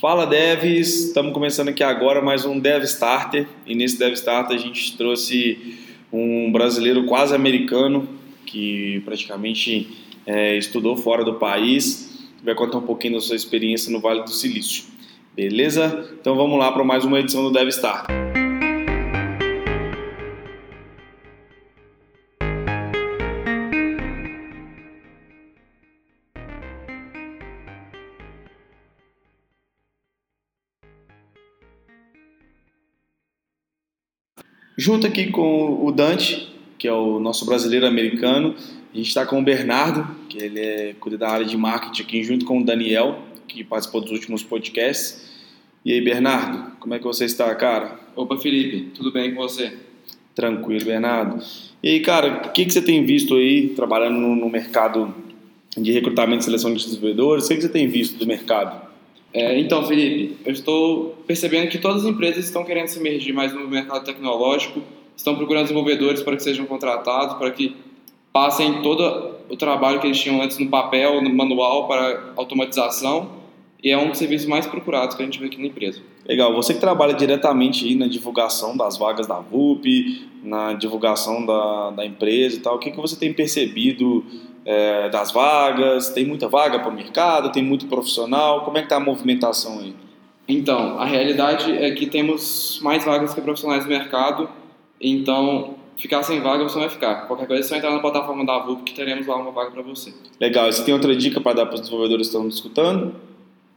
Fala devs, estamos começando aqui agora mais um Dev Starter e nesse Dev Starter a gente trouxe um brasileiro quase americano que praticamente é, estudou fora do país, vai contar um pouquinho da sua experiência no Vale do Silício. Beleza? Então vamos lá para mais uma edição do Dev Starter. Junto aqui com o Dante, que é o nosso brasileiro americano, a gente está com o Bernardo, que ele é, cuida da área de marketing aqui, junto com o Daniel, que participou dos últimos podcasts. E aí, Bernardo, como é que você está, cara? Opa, Felipe, tudo bem com você? Tranquilo, Bernardo. E aí, cara, o que, que você tem visto aí, trabalhando no, no mercado de recrutamento e seleção de desenvolvedores? O que, que você tem visto do mercado? É, então, Felipe, eu estou percebendo que todas as empresas estão querendo se emergir mais no mercado tecnológico, estão procurando desenvolvedores para que sejam contratados, para que passem todo o trabalho que eles tinham antes no papel, no manual, para automatização, e é um dos serviços mais procurados que a gente vê aqui na empresa. Legal, você que trabalha diretamente na divulgação das vagas da VUP, na divulgação da, da empresa e tal, o que, que você tem percebido é, das vagas? Tem muita vaga para o mercado? Tem muito profissional? Como é que está a movimentação aí? Então, a realidade é que temos mais vagas que profissionais no mercado, então ficar sem vaga você não vai ficar. Qualquer coisa é só entrar na plataforma da VUP que teremos lá uma vaga para você. Legal, e você tem outra dica para dar para os desenvolvedores que estão escutando?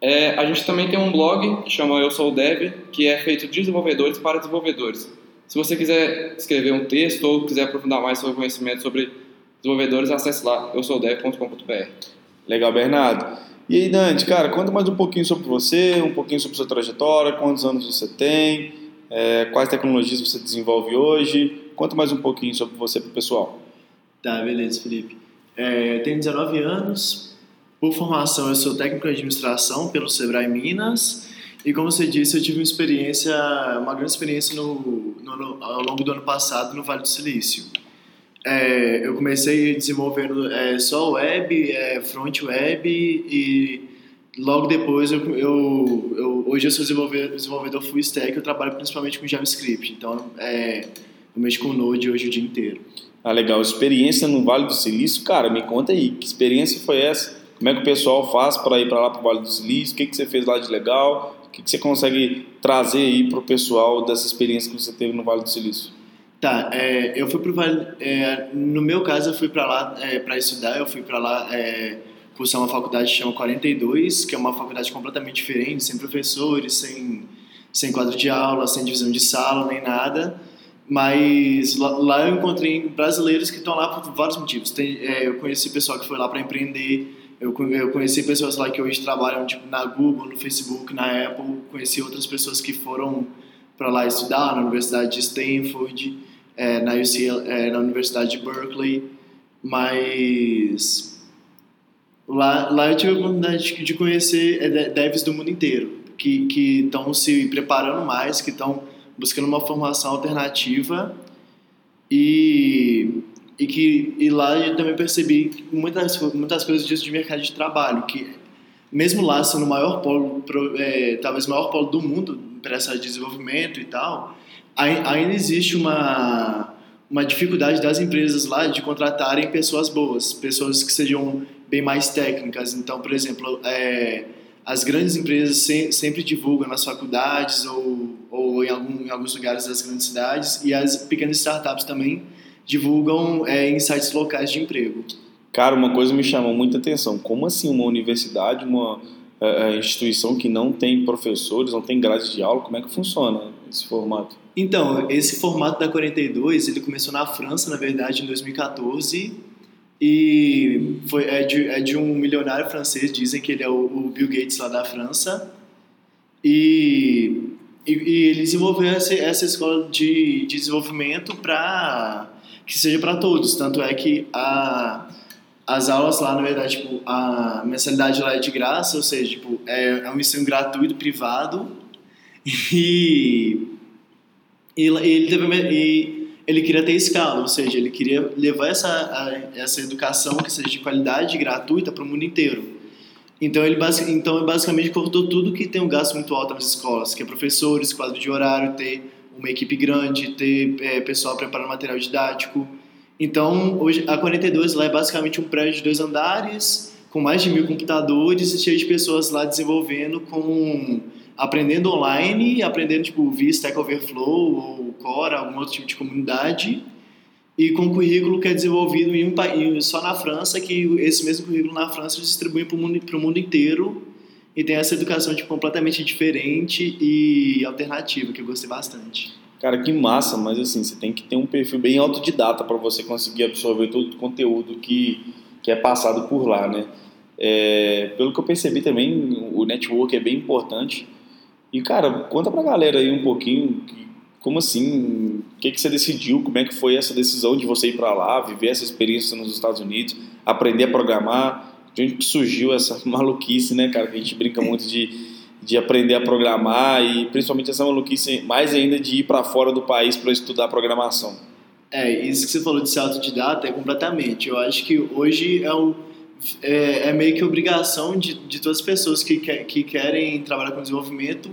É, a gente também tem um blog que chama Eu Sou Dev, que é feito de desenvolvedores para desenvolvedores. Se você quiser escrever um texto ou quiser aprofundar mais seu conhecimento sobre desenvolvedores, acesse lá, eu sou dev.com.br. Legal, Bernardo. E aí, Dante, cara, conta mais um pouquinho sobre você, um pouquinho sobre sua trajetória, quantos anos você tem, é, quais tecnologias você desenvolve hoje. Conta mais um pouquinho sobre você para o pessoal. Tá, beleza, Felipe. É, eu tenho 19 anos, por formação eu sou técnico de administração pelo Sebrae Minas e como você disse, eu tive uma experiência, uma grande experiência no, no, ao longo do ano passado no Vale do Silício. É, eu comecei desenvolvendo é, só web, é, front web e logo depois eu, eu, eu, hoje eu sou desenvolvedor, desenvolvedor full stack, eu trabalho principalmente com JavaScript, então é, eu mexo com Node hoje o dia inteiro. Ah, legal. Experiência no Vale do Silício, cara, me conta aí, que experiência foi essa? Como é que o pessoal faz para ir para lá para o Vale do Silício? O que, que você fez lá de legal? O que, que você consegue trazer aí para o pessoal dessa experiência que você teve no Vale do Silício? Tá, é, eu fui pro Vale. É, no meu caso, eu fui para lá é, para estudar. Eu fui para lá é, cursar uma faculdade que chama 42, que é uma faculdade completamente diferente, sem professores, sem, sem quadro de aula, sem divisão de sala, nem nada. Mas lá, lá eu encontrei brasileiros que estão lá por vários motivos. Tem, é, eu conheci pessoal que foi lá para empreender. Eu, eu conheci pessoas lá que hoje trabalham tipo, na Google, no Facebook, na Apple. Conheci outras pessoas que foram para lá estudar na Universidade de Stanford é, na, UCL, é, na Universidade de Berkeley, mas lá, lá eu tive a oportunidade de conhecer é, devs do mundo inteiro, que estão se preparando mais, que estão buscando uma formação alternativa e, e que e lá eu também percebi muitas, muitas coisas disso de mercado de trabalho, que mesmo lá sendo o maior polo, é, talvez o maior polo do mundo para esse desenvolvimento e tal, ainda existe uma, uma dificuldade das empresas lá de contratarem pessoas boas, pessoas que sejam bem mais técnicas. Então, por exemplo, é, as grandes empresas se, sempre divulgam nas faculdades ou, ou em, algum, em, alguns lugares das grandes cidades e as pequenas startups também divulgam é, em sites locais de emprego. Cara, uma coisa me chamou muita atenção. Como assim uma universidade, uma é, instituição que não tem professores, não tem grade de aula, como é que funciona esse formato? Então, esse formato da 42, ele começou na França, na verdade, em 2014, e foi, é, de, é de um milionário francês, dizem que ele é o, o Bill Gates lá da França, e, e, e ele desenvolveu essa, essa escola de, de desenvolvimento para que seja para todos, tanto é que a, as aulas lá, na verdade, tipo, a mensalidade lá é de graça, ou seja, tipo, é, é um ensino gratuito, privado, e e ele, teve, e ele queria ter escala, ou seja, ele queria levar essa, a, essa educação que seja de qualidade gratuita para o mundo inteiro. Então ele então basicamente cortou tudo que tem um gasto muito alto nas escolas, que é professores, quadro de horário, ter uma equipe grande, ter é, pessoal preparando material didático. Então hoje a 42 lá é basicamente um prédio de dois andares com mais de mil computadores e cheio de pessoas lá desenvolvendo com aprendendo online, aprendendo tipo via Stack Overflow ou Core, algum outro tipo de comunidade e com currículo que é desenvolvido em um país só na França, que esse mesmo currículo na França distribui para o mundo, mundo inteiro e tem essa educação tipo, completamente diferente e alternativa que eu gostei bastante. Cara, que massa, mas assim, você tem que ter um perfil bem autodidata para você conseguir absorver todo o conteúdo que, que é passado por lá, né? É, pelo que eu percebi também, o network é bem importante. E, cara, conta pra galera aí um pouquinho como assim? O que, que você decidiu? Como é que foi essa decisão de você ir para lá, viver essa experiência nos Estados Unidos, aprender a programar? De onde surgiu essa maluquice, né, cara? Que a gente brinca muito de, de aprender a programar e principalmente essa maluquice, mais ainda de ir para fora do país para estudar programação. É, isso que você falou de ser autodidata é completamente. Eu acho que hoje é, um, é, é meio que obrigação de, de todas as pessoas que, que, que querem trabalhar com desenvolvimento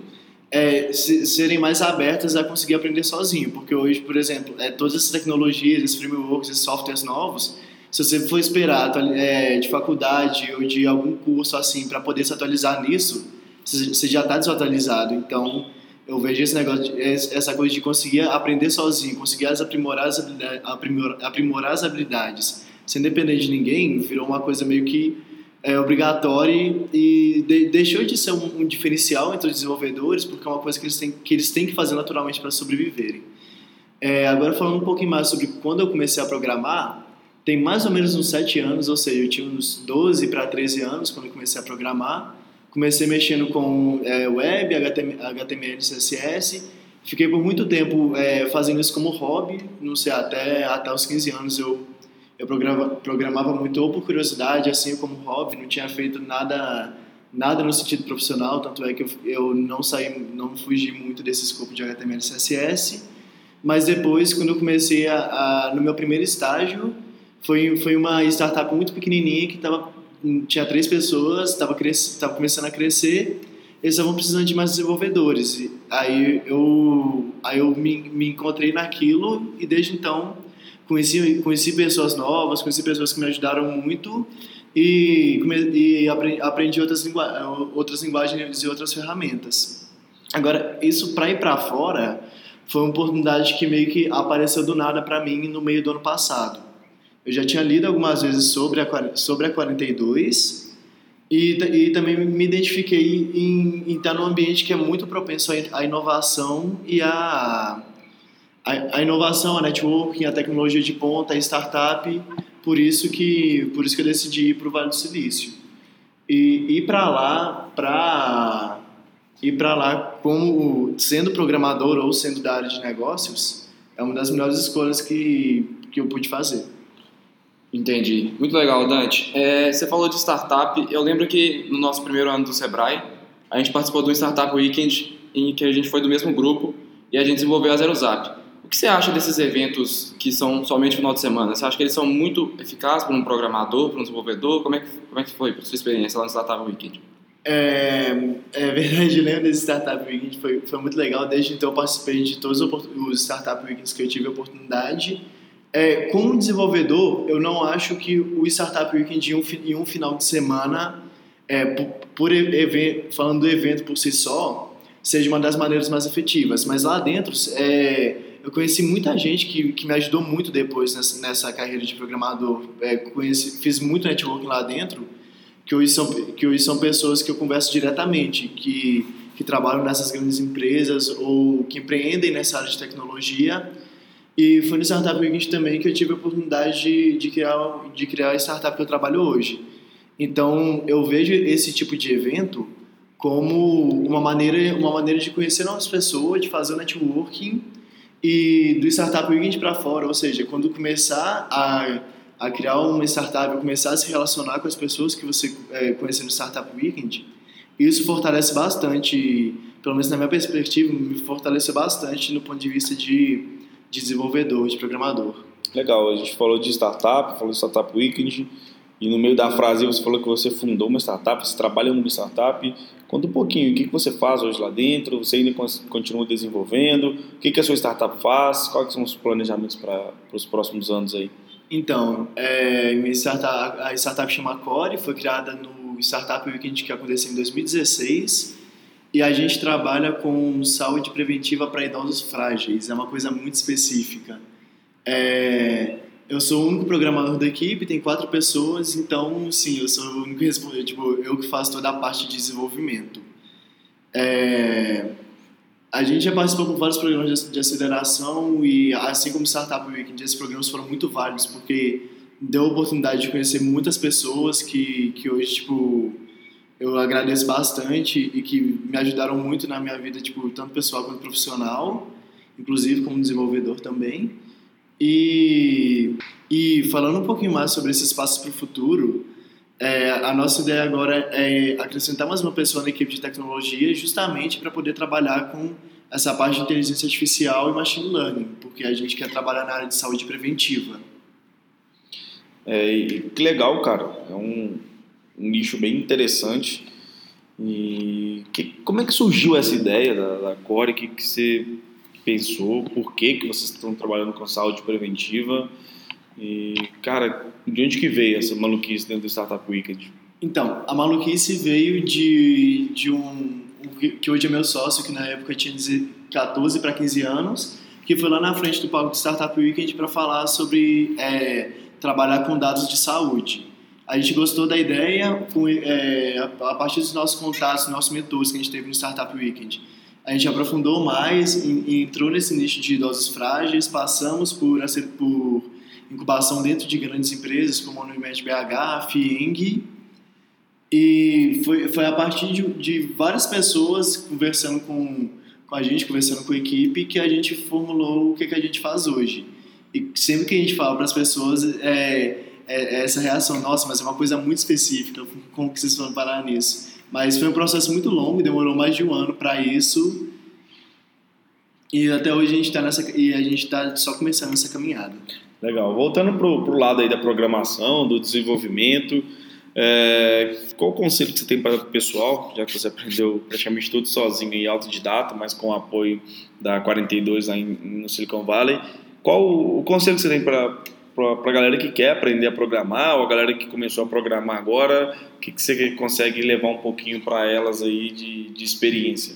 é, se, serem mais abertas a conseguir aprender sozinho, porque hoje, por exemplo, é, todas essas tecnologias, esses frameworks, esses softwares novos, se você for esperar é, de faculdade ou de algum curso assim para poder se atualizar nisso, você já está desatualizado. Então, eu vejo esse negócio, essa coisa de conseguir aprender sozinho, conseguir aprimorar as habilidades, aprimorar as habilidades sem depender de ninguém, virou uma coisa meio que é obrigatório e de, deixou de ser um, um, diferencial entre os desenvolvedores porque é uma coisa que eles têm que, eles têm que fazer naturalmente para sobreviverem. É, agora falando um pouquinho mais sobre quando eu comecei a programar, tem mais ou menos uns 7 anos, ou seja, eu tinha uns 12 para 13 anos quando eu comecei a programar. Comecei mexendo com é, web, HTML, CSS. Fiquei por muito tempo é, fazendo isso como hobby, não sei, até, até os 15 anos eu eu programava, programava muito ou por curiosidade, assim como hobby, não tinha feito nada nada no sentido profissional, tanto é que eu, eu não saí, não fugi muito desse escopo de HTML e CSS, mas depois, quando eu comecei a, a no meu primeiro estágio, foi, foi uma startup muito pequenininha que tava, tinha três pessoas, estava tava começando a crescer, eles estavam precisando de mais desenvolvedores. E aí eu, aí eu me, me encontrei naquilo e desde então conheci, conheci pessoas novas, conheci pessoas que me ajudaram muito e, e aprendi outras, lingu, outras linguagens e outras ferramentas. Agora, isso para ir para fora foi uma oportunidade que meio que apareceu do nada para mim no meio do ano passado. Eu já tinha lido algumas vezes sobre a, sobre a 42 e, e também me identifiquei em, em estar num ambiente que é muito propenso à inovação e a a, a inovação, a networking, a tecnologia de ponta, a startup, por isso que por isso que eu decidi ir para o Vale do Silício e ir para lá para ir para lá como sendo programador ou sendo da área de negócios é uma das melhores escolhas que que eu pude fazer. Entendi. Muito legal, Dante. É, você falou de startup. Eu lembro que no nosso primeiro ano do Sebrae, a gente participou do Startup Weekend, em que a gente foi do mesmo grupo e a gente desenvolveu a ZeroZap. O que você acha desses eventos que são somente final de semana? Você acha que eles são muito eficazes para um programador, para um desenvolvedor? Como é que, como é que foi a sua experiência lá no Startup Weekend? É, é verdade, lembro desse Startup Weekend, foi, foi muito legal. Desde então eu participei de todos os Startup Weekends que eu tive a oportunidade. É, como desenvolvedor, eu não acho que o Startup Weekend em um, em um final de semana, é, por, por falando do evento por si só, seja uma das maneiras mais efetivas. Mas lá dentro, é, eu conheci muita gente que, que me ajudou muito depois nessa, nessa carreira de programador. É, conheci, fiz muito networking lá dentro, que hoje, são, que hoje são pessoas que eu converso diretamente, que, que trabalham nessas grandes empresas ou que empreendem nessa área de tecnologia. E foi no Startup Weekend também que eu tive a oportunidade de, de, criar, de criar a startup que eu trabalho hoje. Então, eu vejo esse tipo de evento como uma maneira, uma maneira de conhecer novas pessoas, de fazer o networking e do Startup Weekend para fora, ou seja, quando começar a, a criar uma startup, começar a se relacionar com as pessoas que você é, conheceu no Startup Weekend, isso fortalece bastante, pelo menos na minha perspectiva, me fortalece bastante no ponto de vista de, de desenvolvedor, de programador. Legal, a gente falou de startup, falou de Startup Weekend, E no meio da frase você falou que você fundou uma startup, você trabalha numa startup. Conta um pouquinho, o que, você faz hoje lá dentro? Você ainda continua desenvolvendo? O que, a sua startup faz? Quais são os planejamentos para os próximos anos aí? Então, é, startup, a startup chama Core, foi criada no Startup Weekend que aconteceu em 2016 e a gente trabalha com saúde preventiva para idosos frágeis, é uma coisa muito específica. É, eu sou o único programador da equipe, tem quatro pessoas, então, sim, eu sou o único responsável, tipo, eu que faço toda a parte de desenvolvimento. É, a gente já participou com vários programas de aceleração e, assim como Startup Weekend, esses programas foram muito válidos porque deu a oportunidade de conhecer muitas pessoas que, que hoje, tipo, eu agradeço bastante e que me ajudaram muito na minha vida, tipo, tanto pessoal quanto profissional, inclusive como desenvolvedor também. E, e falando um pouquinho mais sobre esses passos para o futuro, é, a nossa ideia agora é acrescentar mais uma pessoa na equipe de tecnologia justamente para poder trabalhar com essa parte de inteligência artificial e machine learning, porque a gente quer trabalhar na área de saúde preventiva. É, que legal, cara. É um, um nicho bem interessante. E que, como é que surgiu essa ideia da, da Core? O que, que você pensou? Por que, que vocês estão trabalhando com saúde preventiva? E, cara, de onde que veio essa maluquice dentro do Startup Weekend? Então, a maluquice veio de, de um, que hoje é meu sócio, que na época tinha 14 para 15 anos, que foi lá na frente do palco do Startup Weekend para falar sobre é, trabalhar com dados de saúde. A gente gostou da ideia é, a partir dos nossos contatos, nossos mentores que a gente teve no Startup Weekend. A gente aprofundou mais e entrou nesse nicho de idosos frágeis, passamos por, por incubação dentro de grandes empresas como a Unimed BH, a FIENG, e foi, foi a partir de, de várias pessoas conversando com, com a gente, conversando com a equipe, que a gente formulou o que, que a gente faz hoje. E sempre que a gente fala para as pessoas, é, é, é, essa reação, nossa, mas é uma coisa muito específica, como que vocês vão parar nisso? Mas foi um processo muito longo, demorou mais de um ano para isso, e até hoje a gente está nessa e a gente está só começando essa caminhada. Legal. Voltando para o lado aí da programação, do desenvolvimento, é, qual o conselho que você tem para o pessoal, já que você aprendeu praticamente tudo sozinho e autodidata, mas com o apoio da 42 lá em, no Silicon Valley? Qual o conselho que você tem para a galera que quer aprender a programar ou a galera que começou a programar agora? O que, que você consegue levar um pouquinho para elas aí de, de experiência?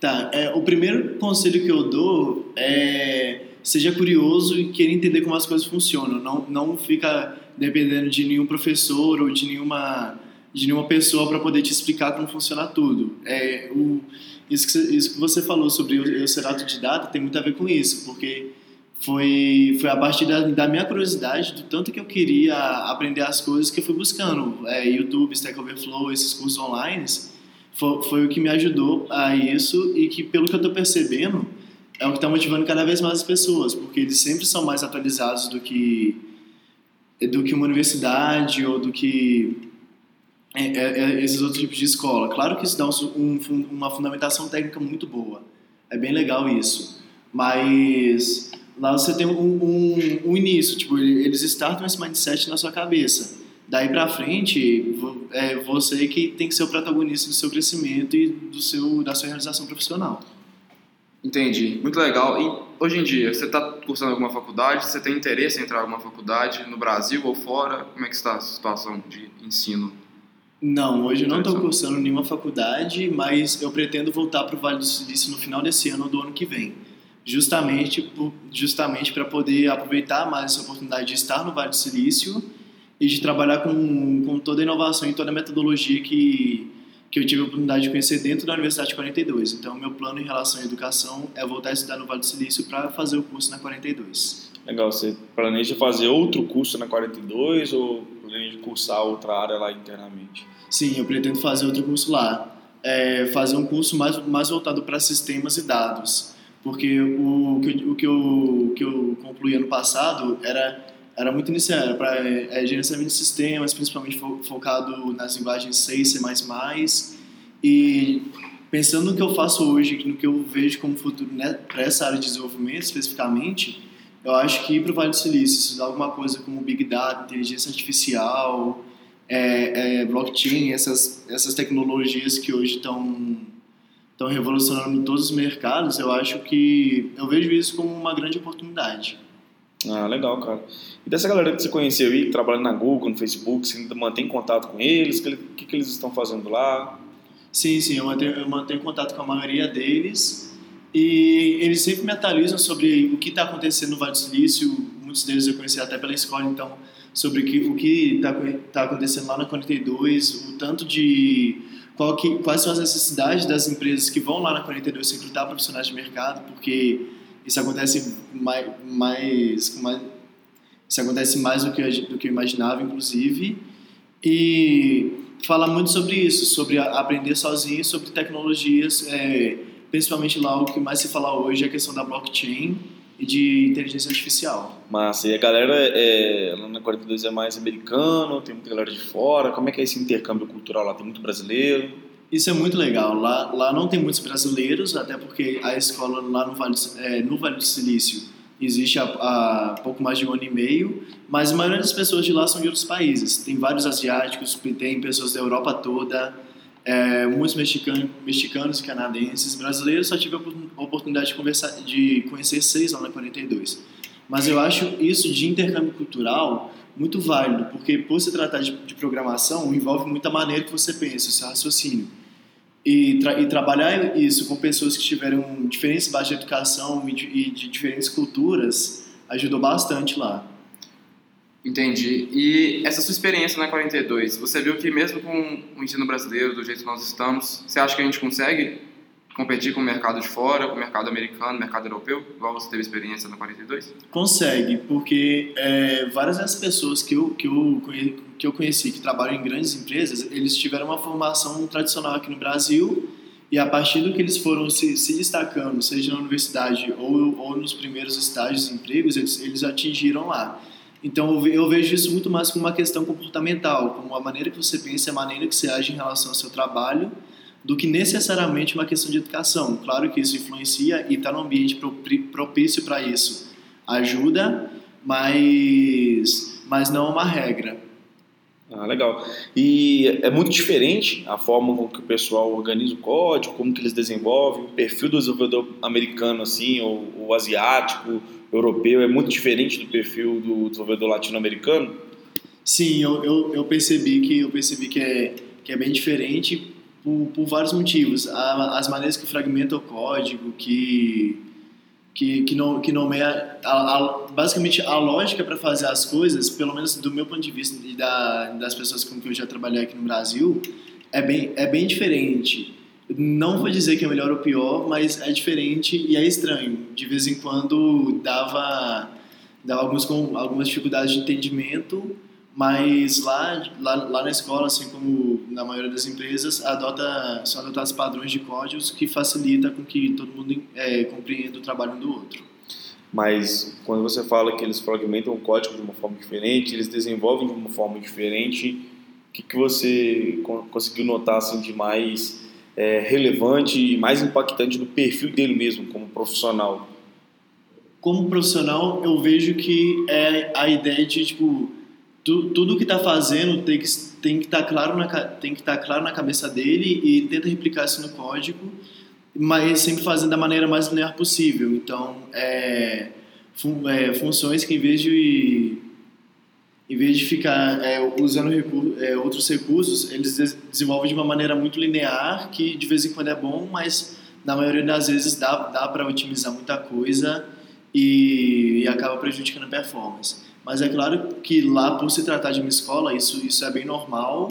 Tá, é, o primeiro conselho que eu dou é seja curioso e queira entender como as coisas funcionam. Não, não fica dependendo de nenhum professor ou de nenhuma, de nenhuma pessoa para poder te explicar como funciona tudo. É, o, isso, que isso que você falou sobre eu ser autodidata tem muito a ver com isso, porque foi, foi a partir da, da minha curiosidade, do tanto que eu queria aprender as coisas que eu fui buscando. É, YouTube, Stack Overflow, esses cursos online, foi, foi o que me ajudou a isso e que, pelo que eu estou percebendo, é o que está motivando cada vez mais as pessoas, porque eles sempre são mais atualizados do que do que uma universidade ou do que é, é, é esses outros tipos de escola. Claro que isso dá um, um, uma fundamentação técnica muito boa, é bem legal isso, mas lá você tem um, um, um início, tipo eles startam esse mindset na sua cabeça. Daí para frente, é você que tem que ser o protagonista do seu crescimento e do seu da sua realização profissional. Entendi, muito legal. E hoje em dia, você está cursando alguma faculdade? Você tem interesse em entrar em alguma faculdade no Brasil ou fora? Como é que está a situação de ensino? Não, hoje eu não estou cursando nenhuma faculdade, mas eu pretendo voltar para o Vale do Silício no final desse ano ou do ano que vem. Justamente, justamente para poder aproveitar mais essa oportunidade de estar no Vale do Silício e de trabalhar com, com toda a inovação e toda a metodologia que que eu tive a oportunidade de conhecer dentro da Universidade 42. Então, meu plano em relação à educação é voltar a estudar no Vale do Silício para fazer o curso na 42. Legal. Você planeja fazer outro curso na 42 ou planeja cursar outra área lá internamente? Sim, eu pretendo fazer outro curso lá. É fazer um curso mais, mais voltado para sistemas e dados. Porque o, o, que, eu, que eu concluí ano passado era era muito inicial, era para é, gerenciamento de sistemas, principalmente fo focado nas linguagens C e C++, e pensando no que eu faço hoje, no que eu vejo como futuro né, para essa área de desenvolvimento especificamente, eu acho que ir para o Vale do Silício, estudar alguma coisa como Big Data, inteligência artificial, é, é, blockchain, essas, essas tecnologias que hoje estão estão revolucionando todos os mercados, eu acho que eu vejo isso como uma grande oportunidade. Ah, legal, cara. E dessa galera que você conheceu aí, que trabalha na Google, no Facebook, você ainda mantém contato com eles? O que, que, eles estão fazendo lá? Sim, sim, eu mantenho, eu mantenho contato com a maioria deles e eles sempre me atualizam sobre o que está acontecendo no Vale do Silício. Muitos deles eu conheci até pela escola, então, sobre o que está tá acontecendo lá na 42, o tanto de. Qual que, quais são as necessidades das empresas que vão lá na 42 recrutar profissionais de mercado, porque isso acontece mais, mais, mais isso acontece mais do que, do que eu imaginava, inclusive. E fala muito sobre isso, sobre aprender sozinho, sobre tecnologias, é, principalmente lá o que mais se fala hoje é a questão da blockchain e de inteligência artificial. Mas e a galera é, lá na 42 é mais americano, tem muita galera de fora, como é que é esse intercâmbio cultural lá? Tem muito brasileiro? Isso é muito legal. Lá, lá não tem muitos brasileiros, até porque a escola lá no Vale, é, no vale do Silício existe há, há, pouco mais de um ano e meio, mas a maioria das pessoas de lá são de outros países. Tem vários asiáticos, tem pessoas da Europa toda, é, muitos mexicanos, mexicanos canadenses. Brasileiros só tive a oportunidade de, conversar, de conhecer seis lá na 42. Mas eu acho isso de intercâmbio cultural muito válido, porque por se tratar de, de programação, envolve muita maneira que você pensa, o seu raciocínio. E, tra e, trabalhar isso com pessoas que tiveram diferentes bases de educação e de, e de diferentes culturas ajudou bastante lá. Entendi. E essa sua experiência na 42, você viu que mesmo com o ensino brasileiro, do jeito que nós estamos, você acha que a gente consegue competir com o mercado de fora, com o mercado americano, mercado europeu, igual você teve experiência na 42? Consegue, porque é, várias das pessoas que eu, que, eu, que eu conheci que trabalham em grandes empresas, eles tiveram uma formação tradicional aqui no Brasil e a partir do que eles foram se, se destacando, seja na universidade ou, ou nos primeiros estágios de empregos, eles, eles atingiram lá. Então eu vejo isso muito mais como uma questão comportamental, como a maneira que você pensa, a maneira que você age em relação ao seu trabalho do que necessariamente uma questão de educação. Claro que isso influencia e estar tá no ambiente propício para isso ajuda, mas, mas não é uma regra. Ah, legal. E é muito diferente a forma com que o pessoal organiza o código, como que eles desenvolvem, o perfil do desenvolvedor americano, assim, ou, ou asiático, europeu, é muito diferente do perfil do desenvolvedor latino-americano? Sim, eu, eu, eu, percebi que eu percebi que é, que é bem diferente por, por vários motivos. As maneiras que fragmenta o código, que que, que, no, que nomeia a, a, basicamente a lógica para fazer as coisas, pelo menos do meu ponto de vista e da, das pessoas com que eu já trabalhei aqui no Brasil, é bem, é bem diferente. Não vou dizer que é melhor ou pior, mas é diferente e é estranho. De vez em quando dava, dava alguns, algumas dificuldades de entendimento mas lá, lá, lá na escola, assim como na maioria das empresas, adota, são adotados padrões de códigos que facilita com que todo mundo é, compreenda o trabalho um do outro. Mas quando você fala que eles fragmentam o código de uma forma diferente, eles desenvolvem de uma forma diferente, o que, que você conseguiu notar assim, de mais é, relevante e mais impactante no perfil dele mesmo como profissional? Como profissional, eu vejo que é a ideia de, tipo, tu, tudo que está fazendo tem que tem que estar tá claro na tem que estar tá claro na cabeça dele e tenta replicar isso no código, mas sempre fazendo da maneira mais linear possível. Então, é, fun, é funções que em vez de em vez de ficar é, usando recurso, é, outros recursos, eles desenvolvem de uma maneira muito linear, que de vez em quando é bom, mas na maioria das vezes dá, dá para otimizar muita coisa e, e acaba prejudicando a performance. Mas é claro que lá, por se tratar de uma escola, isso, isso é bem normal,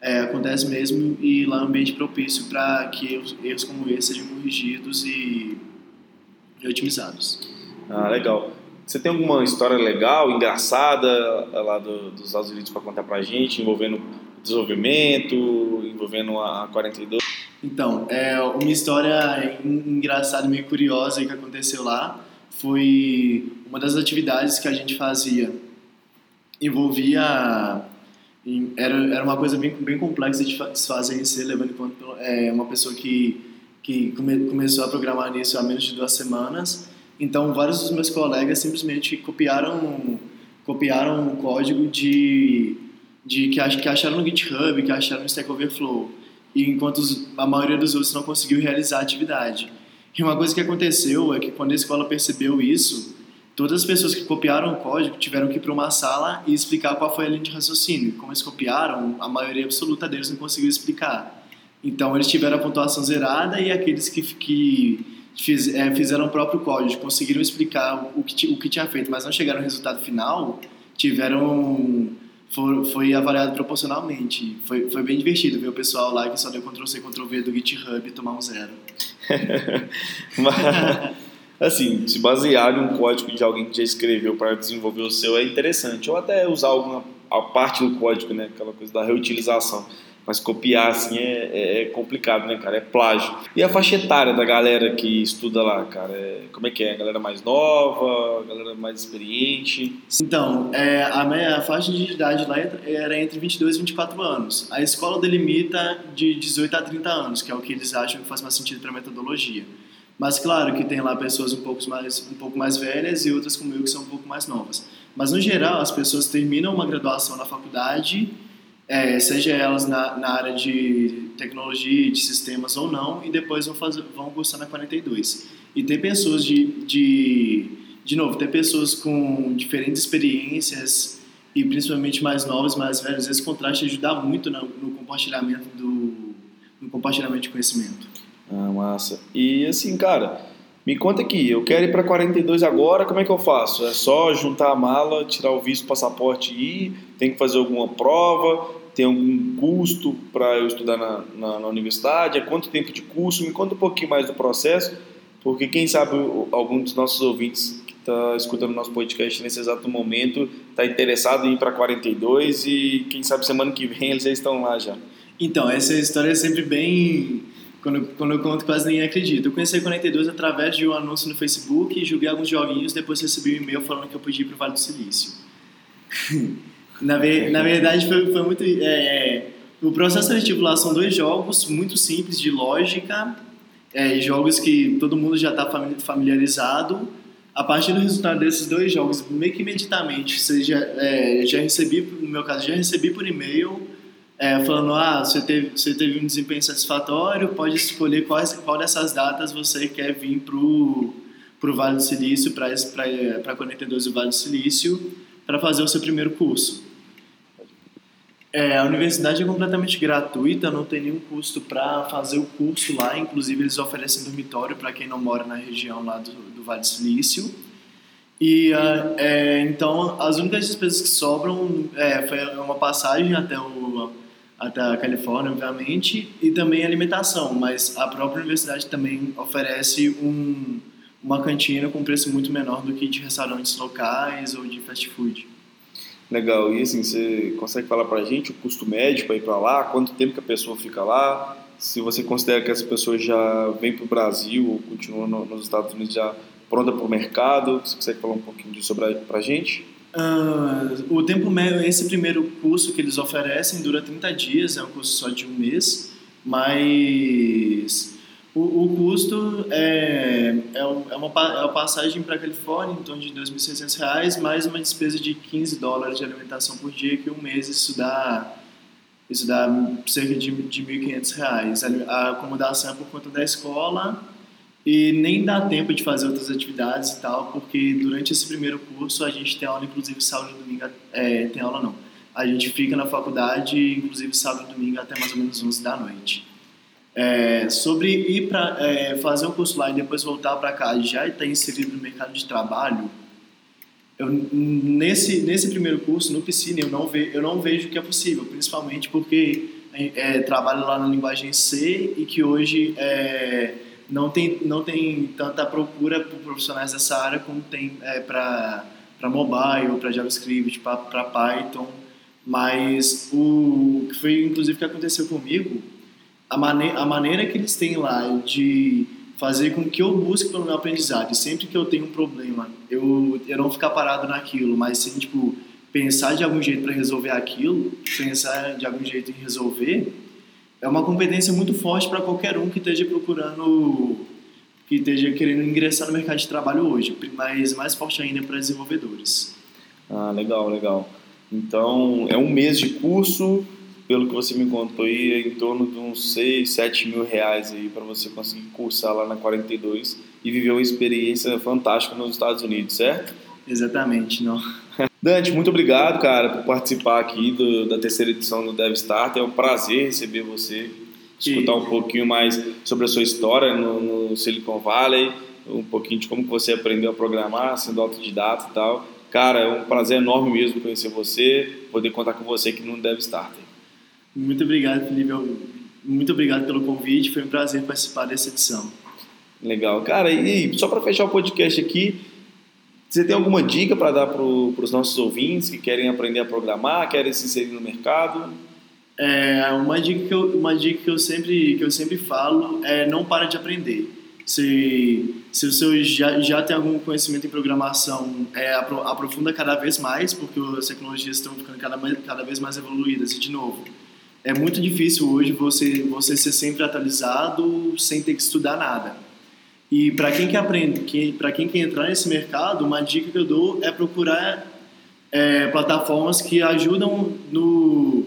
é, acontece mesmo, e lá é um ambiente propício para que erros, erros, como esse sejam corrigidos e, e otimizados. Ah, legal. Você tem alguma história legal, engraçada lá do, dos Estados Unidos para contar para a gente, envolvendo desenvolvimento, envolvendo a 42? Então, é uma história engraçada, meio curiosa que aconteceu lá foi uma das atividades que a gente fazia envolvia era, era uma coisa bem, bem complexa de fazer em si, levando em conta é, uma pessoa que, que come, começou a programar nisso há menos de duas semanas Então, vários dos meus colegas simplesmente copiaram, copiaram o código de, de que, ach, que acharam no GitHub, que acharam no Stack Overflow, e enquanto os, a maioria dos outros não conseguiu realizar a atividade. E uma coisa que aconteceu é que quando a escola percebeu isso, todas as pessoas que copiaram o código tiveram que ir para uma sala e explicar qual foi a linha de raciocínio. Como eles copiaram, a maioria absoluta deles não conseguiu explicar. Então, eles tiveram a pontuação zerada e aqueles que, que fiz, é, fizeram o próprio código, conseguiram explicar o que, o que tinha feito, mas não chegaram ao resultado final, tiveram foi, foi avaliado proporcionalmente. Foi, foi bem divertido ver o pessoal lá que só deu Ctrl-C, Ctrl-V do GitHub tomar um zero. Assim, se basear em um código de alguém que já escreveu para desenvolver o seu é interessante. Ou até usar alguma a parte do código, né? Aquela coisa da reutilização. Mas copiar assim é, é, é, complicado, né, cara? É plágio. E a faixa etária da galera que estuda lá, cara? É, como é que é? A galera mais nova? A galera mais experiente? Então, é, a, minha, a faixa de idade lá era entre 22 e 24 anos. A escola delimita de 18 a 30 anos, que é o que eles acham que faz mais sentido para a metodologia. Mas claro que tem lá pessoas um pouco mais, um pouco mais velhas e outras como eu que são um pouco mais novas. Mas no geral, as pessoas terminam uma graduação na faculdade é, seja elas na, na área de tecnologia, de sistemas ou não, e depois vão, fazer, vão cursar na 42. E ter pessoas de, de, de novo, ter pessoas com diferentes experiências e principalmente mais novas, mais velhas, esse contraste ajuda muito no, no compartilhamento do no compartilhamento de conhecimento. Ah, massa. E assim, cara, me conta aqui, eu quero ir para 42 agora, como é que eu faço? É só juntar a mala, tirar o visto, passaporte e ir? Tem que fazer alguma prova? Tem algum custo para eu estudar na, na, na, universidade? É quanto tempo de curso? Me conta um pouquinho mais do processo, porque quem sabe algum dos nossos ouvintes que está escutando nosso podcast nesse exato momento está interessado em ir para 42 e quem sabe semana que vem eles já estão lá já. Então, essa história é sempre bem quando, quando eu conto, quase ninguém acredita. Eu conheci a 42 através de um anúncio no Facebook, joguei alguns joguinhos, depois recebi um e-mail falando que eu podia ir para o Vale do Silício. na, na verdade, foi, foi muito. É, o processo seletivo lá são dois jogos muito simples de lógica, é, jogos que todo mundo já está familiarizado. A partir do resultado desses dois jogos, meio que imediatamente, seja, é, já recebi, no meu caso, já recebi por e-mail é, falando, ah, você teve, você teve um desempenho satisfatório, pode escolher quais, qual dessas datas você quer vir para o Vale do Silício, para a 42 do Vale do Silício, para fazer o seu primeiro curso. É, a universidade é completamente gratuita, não tem nenhum custo para fazer o curso lá, inclusive eles oferecem dormitório para quem não mora na região lá do, do Vale do Silício. E uh, é, então as únicas despesas que sobram é, foi uma passagem até o até a Califórnia, obviamente, e também alimentação, mas a própria universidade também oferece um, uma cantina com preço muito menor do que de restaurantes locais ou de fast food. Legal, e assim, você consegue falar para a gente o custo médio para ir para lá, quanto tempo que a pessoa fica lá, se você considera que essa pessoa já vem para o Brasil ou continua no, nos Estados Unidos já pronta para o mercado, você consegue falar um pouquinho disso para a gente? Uh, o tempo médio, esse primeiro curso que eles oferecem dura 30 dias, é um curso só de um mês, mas o, o custo é, é, uma, é uma passagem para a Califórnia em torno de R$ 2.600, mais uma despesa de 15 dólares de alimentação por dia, que um mês isso dá, isso dá cerca de, de R$ 1.500. A acomodação é por conta da escola e nem dá tempo de fazer outras atividades e tal, porque durante esse primeiro curso a gente tem aula, inclusive sábado e domingo, é, tem aula não, a gente fica na faculdade, inclusive sábado e domingo até mais ou menos 11 da noite. É, sobre ir para é, fazer um curso lá e depois voltar para cá já estar inserido no mercado de trabalho, eu, nesse, nesse primeiro curso, no Piscine, eu não, ve, eu não vejo que é possível, principalmente porque é, trabalho lá na linguagem C e que hoje é, não tem, não tem tanta procura por profissionais dessa área como tem é, para mobile, para JavaScript, para Python. Mas o que foi inclusive que aconteceu comigo, a, mane a maneira que eles têm lá de fazer com que eu busque pelo meu aprendizado, e sempre que eu tenho um problema, eu, eu não ficar parado naquilo, mas sim, tipo, pensar de algum jeito para resolver aquilo, pensar de algum jeito em resolver, é uma competência muito forte para qualquer um que esteja procurando que esteja querendo ingressar no mercado de trabalho hoje, mas mais forte ainda para desenvolvedores. Ah, legal, legal. Então, é um mês de curso, pelo que você me contou aí, é em torno de uns 6, 7 mil reais aí para você conseguir cursar lá na 42 e viver uma experiência fantástica nos Estados Unidos, certo? Exatamente, não. Dante, muito obrigado, cara, por participar aqui do, da terceira edição do DevStart. É um prazer receber você, escutar um pouquinho mais sobre a sua história no, no, Silicon Valley, um pouquinho de como você aprendeu a programar, sendo autodidata e tal. Cara, é um prazer enorme mesmo conhecer você, poder contar com você aqui no DevStarter. Muito obrigado, Felipe. Muito obrigado pelo convite. Foi um prazer participar dessa edição. Legal. Cara, e só para fechar o podcast aqui, você tem alguma dica para dar para os nossos ouvintes que querem aprender a programar, querem se inserir no mercado? É, uma dica que eu, uma dica que eu sempre que eu sempre falo é não para de aprender. Se se você já, já tem algum conhecimento em programação, é, aprofunda cada vez mais, porque as tecnologias estão ficando cada, cada vez mais evoluídas. E de novo, é muito difícil hoje você você ser sempre atualizado sem ter que estudar nada. E para quem quer aprender, que, para quem quer entrar nesse mercado, uma dica que eu dou é procurar é, plataformas que ajudam no,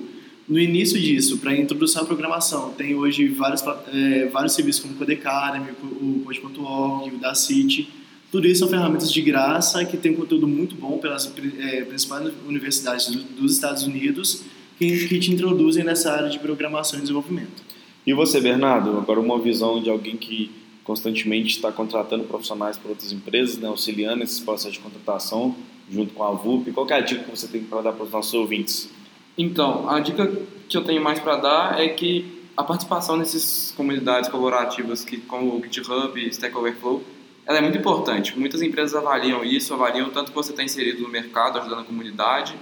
no início disso, para introdução à programação. Tem hoje vários, é, vários serviços como o Codecademy, o Code.org, o Dacity. Tudo isso são ferramentas de graça que tem conteúdo muito bom pelas é, principais universidades dos Estados Unidos que, que te introduzem nessa área de programação e desenvolvimento. E você, Bernardo, agora uma visão de alguém que constantemente está contratando profissionais para outras empresas, né, auxiliando esses processos de contratação junto com a VUP. Qual é a dica que você tem para dar para os nossos ouvintes? Então, a dica que eu tenho mais para dar é que a participação nessas comunidades colaborativas, que, como o GitHub, Stack Overflow, ela é muito importante. Muitas empresas avaliam isso, avaliam tanto que você está inserido no mercado, ajudando a comunidade,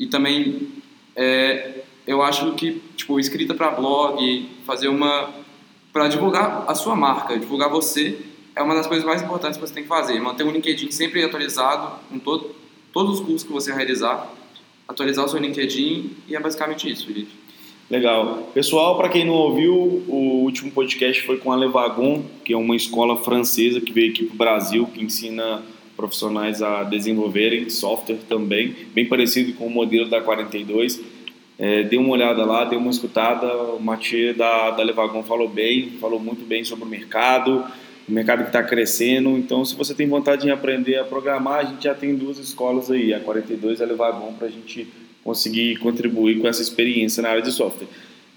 e também é, eu acho que tipo escrita para blog, fazer uma para divulgar a sua marca, divulgar você, é uma das coisas mais importantes que você tem que fazer. Manter um LinkedIn sempre atualizado com todo, todos os cursos que você realizar, atualizar o seu LinkedIn e é basicamente isso, Felipe. Legal. Pessoal, para quem não ouviu, o último podcast foi com a Levagon, que é uma escola francesa que veio aqui para o Brasil, que ensina profissionais a desenvolverem software também, bem parecido com o modelo da 42 é, dê uma olhada lá, dê uma escutada. O Mathieu da, da Levagon falou bem, falou muito bem sobre o mercado, o mercado que está crescendo. Então, se você tem vontade de aprender a programar, a gente já tem duas escolas aí, a 42 e a Levagon, para a gente conseguir contribuir com essa experiência na área de software.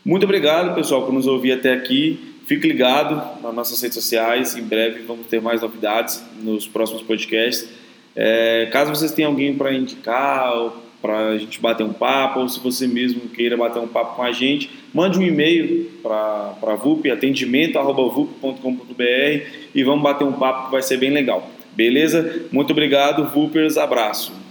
Muito obrigado, pessoal, por nos ouvir até aqui. Fique ligado nas nossas redes sociais. Em breve vamos ter mais novidades nos próximos podcasts. É, caso vocês tenham alguém para indicar para a gente bater um papo, ou se você mesmo queira bater um papo com a gente, mande um e-mail para a VUP, atendimento.vup.com.br e vamos bater um papo que vai ser bem legal. Beleza? Muito obrigado, VUPers, abraço.